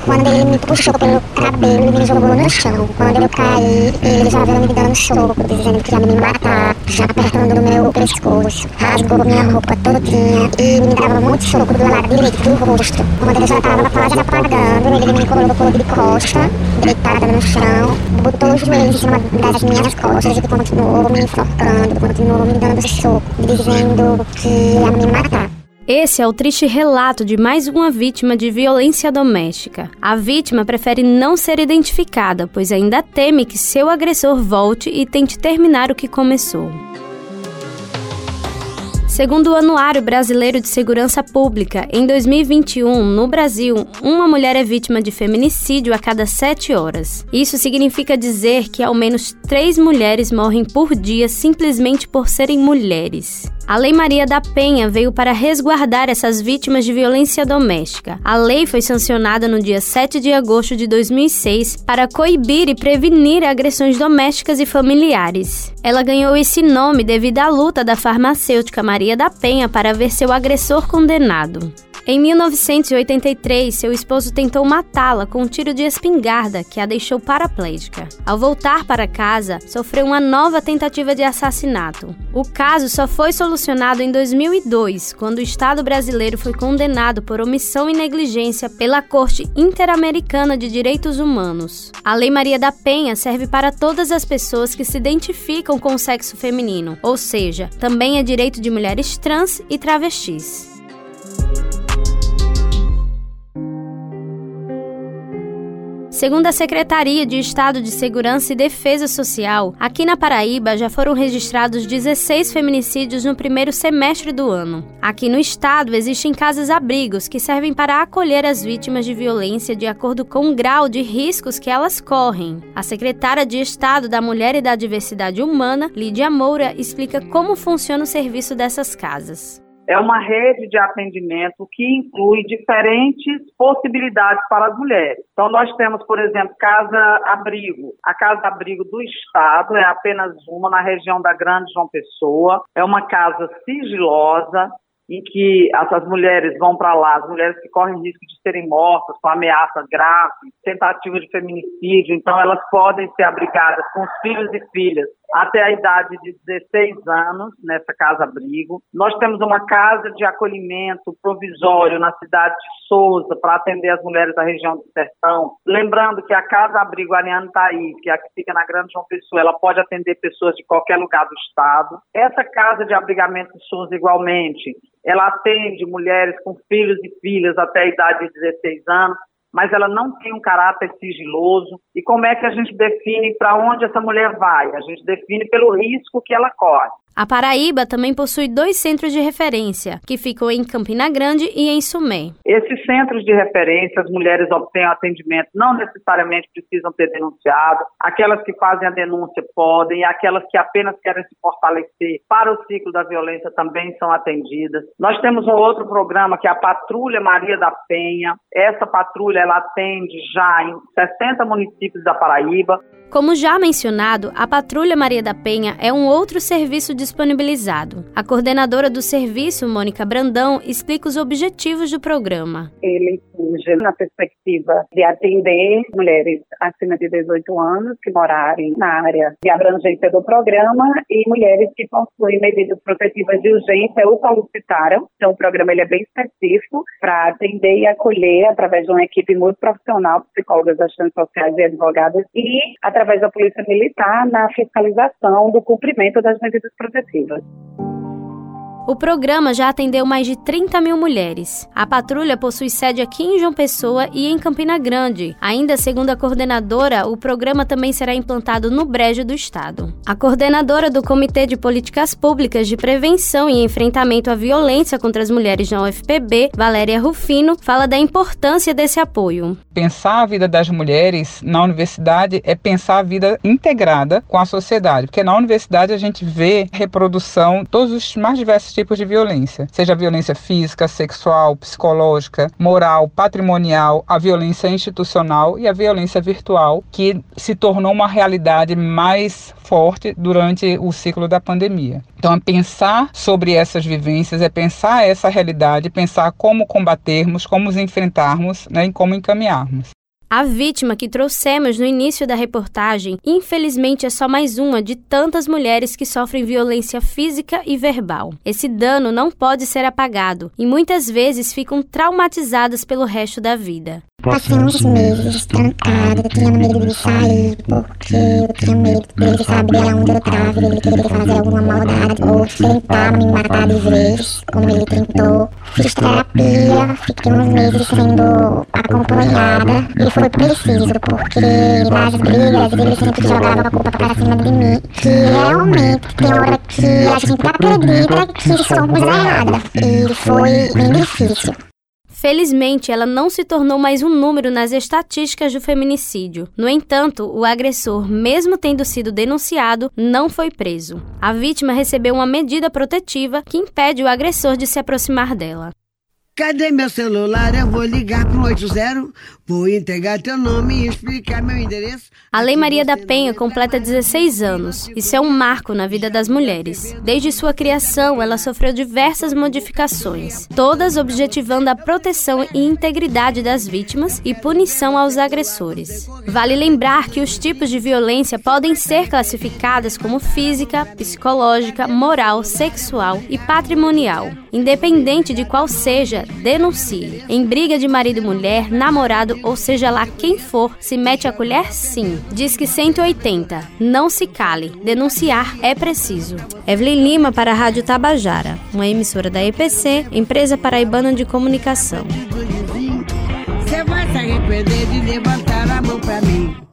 quando ele me puxou pelo cabelo e me jogou no chão. Quando eu caí, ele já veio me dando soco, dizendo que ia me matar, já apertando no meu pescoço. Rasgou minha roupa todinha e me dava muito soco do lado direito do rosto. Quando ele já tava quase apagando, ele me colocou de costa, deitada no chão, botou os joelhos em cima das minhas costas e continuou me enforcando, continuou me dando soco, dizendo que ia me matar. Esse é o triste relato de mais uma vítima de violência doméstica. A vítima prefere não ser identificada, pois ainda teme que seu agressor volte e tente terminar o que começou. Segundo o Anuário Brasileiro de Segurança Pública, em 2021, no Brasil, uma mulher é vítima de feminicídio a cada sete horas. Isso significa dizer que ao menos três mulheres morrem por dia simplesmente por serem mulheres. A Lei Maria da Penha veio para resguardar essas vítimas de violência doméstica. A lei foi sancionada no dia 7 de agosto de 2006 para coibir e prevenir agressões domésticas e familiares. Ela ganhou esse nome devido à luta da farmacêutica Maria da Penha para ver seu agressor condenado. Em 1983, seu esposo tentou matá-la com um tiro de espingarda que a deixou paraplégica. Ao voltar para casa, sofreu uma nova tentativa de assassinato. O caso só foi solucionado em 2002, quando o Estado brasileiro foi condenado por omissão e negligência pela Corte Interamericana de Direitos Humanos. A Lei Maria da Penha serve para todas as pessoas que se identificam com o sexo feminino, ou seja, também é direito de mulheres trans e travestis. Segundo a Secretaria de Estado de Segurança e Defesa Social, aqui na Paraíba já foram registrados 16 feminicídios no primeiro semestre do ano. Aqui no estado existem casas-abrigos que servem para acolher as vítimas de violência de acordo com o grau de riscos que elas correm. A secretária de Estado da Mulher e da Diversidade Humana, Lídia Moura, explica como funciona o serviço dessas casas é uma rede de atendimento que inclui diferentes possibilidades para as mulheres. Então, nós temos, por exemplo, casa-abrigo. A casa-abrigo do Estado é apenas uma na região da Grande João Pessoa. É uma casa sigilosa, em que essas mulheres vão para lá, as mulheres que correm risco de serem mortas com ameaça grave, tentativa de feminicídio, então elas podem ser abrigadas com os filhos e filhas até a idade de 16 anos nessa casa-abrigo. Nós temos uma casa de acolhimento provisório na cidade de Souza para atender as mulheres da região do Sertão. Lembrando que a casa-abrigo Ariane Thaís, que é a que fica na Grande João Pessoa, ela pode atender pessoas de qualquer lugar do estado. Essa casa de abrigamento de Souza, igualmente, ela atende mulheres com filhos e filhas até a idade de 16 anos mas ela não tem um caráter sigiloso. E como é que a gente define para onde essa mulher vai? A gente define pelo risco que ela corre. A Paraíba também possui dois centros de referência, que ficam em Campina Grande e em Sumé. Esses centros de referência, as mulheres obtêm atendimento, não necessariamente precisam ter denunciado. Aquelas que fazem a denúncia podem, e aquelas que apenas querem se fortalecer para o ciclo da violência também são atendidas. Nós temos um outro programa que é a Patrulha Maria da Penha. Essa patrulha ela atende já em 60 municípios da Paraíba. Como já mencionado, a Patrulha Maria da Penha é um outro serviço disponibilizado. A coordenadora do serviço, Mônica Brandão, explica os objetivos do programa. Ele surge na perspectiva de atender mulheres acima de 18 anos que morarem na área de abrangência do programa e mulheres que possuem medidas protetivas de urgência ou solicitaram. Então, o programa ele é bem específico para atender e acolher através de uma equipe muito profissional, psicólogas, assistentes sociais e advogadas, e através da Polícia Militar na fiscalização do cumprimento das medidas protetivas. the people. O programa já atendeu mais de 30 mil mulheres. A patrulha possui sede aqui em João Pessoa e em Campina Grande. Ainda segundo a coordenadora, o programa também será implantado no Brejo do Estado. A coordenadora do Comitê de Políticas Públicas de Prevenção e Enfrentamento à Violência contra as Mulheres na UFPB, Valéria Rufino, fala da importância desse apoio. Pensar a vida das mulheres na universidade é pensar a vida integrada com a sociedade, porque na universidade a gente vê reprodução todos os mais diversos tipos de violência, seja violência física, sexual, psicológica, moral, patrimonial, a violência institucional e a violência virtual, que se tornou uma realidade mais forte durante o ciclo da pandemia. Então, é pensar sobre essas vivências, é pensar essa realidade, pensar como combatermos, como os enfrentarmos né, e como encaminharmos. A vítima que trouxemos no início da reportagem, infelizmente, é só mais uma de tantas mulheres que sofrem violência física e verbal. Esse dano não pode ser apagado e muitas vezes ficam traumatizadas pelo resto da vida. Passei uns meses trancada, tinha medo de sair, porque eu tinha medo dele saber aonde eu tava, ele querer fazer alguma maldade ou tentar me matar de vez, como ele tentou. Fiz terapia, fiquei uns meses sendo acompanhada e foi preciso, porque nas brigas ele sempre jogava a culpa pra cima de mim, que realmente tem hora que a gente acredita que somos erradas, e foi bem difícil. Felizmente, ela não se tornou mais um número nas estatísticas do feminicídio. No entanto, o agressor, mesmo tendo sido denunciado, não foi preso. A vítima recebeu uma medida protetiva que impede o agressor de se aproximar dela. Cadê meu celular? Eu vou ligar pro 80, vou entregar teu nome e explicar meu endereço. A Lei Maria da Penha completa 16 anos. Isso é um marco na vida das mulheres. Desde sua criação, ela sofreu diversas modificações, todas objetivando a proteção e integridade das vítimas e punição aos agressores. Vale lembrar que os tipos de violência podem ser classificadas como física, psicológica, moral, sexual e patrimonial. Independente de qual seja, denuncie. Em briga de marido e mulher, namorado ou seja lá quem for, se mete a colher sim. Diz que 180. Não se cale. Denunciar é preciso. Evelyn Lima para a Rádio Tabajara, uma emissora da EPC, empresa paraibana de comunicação. Você vai se arrepender de levantar a mão pra mim.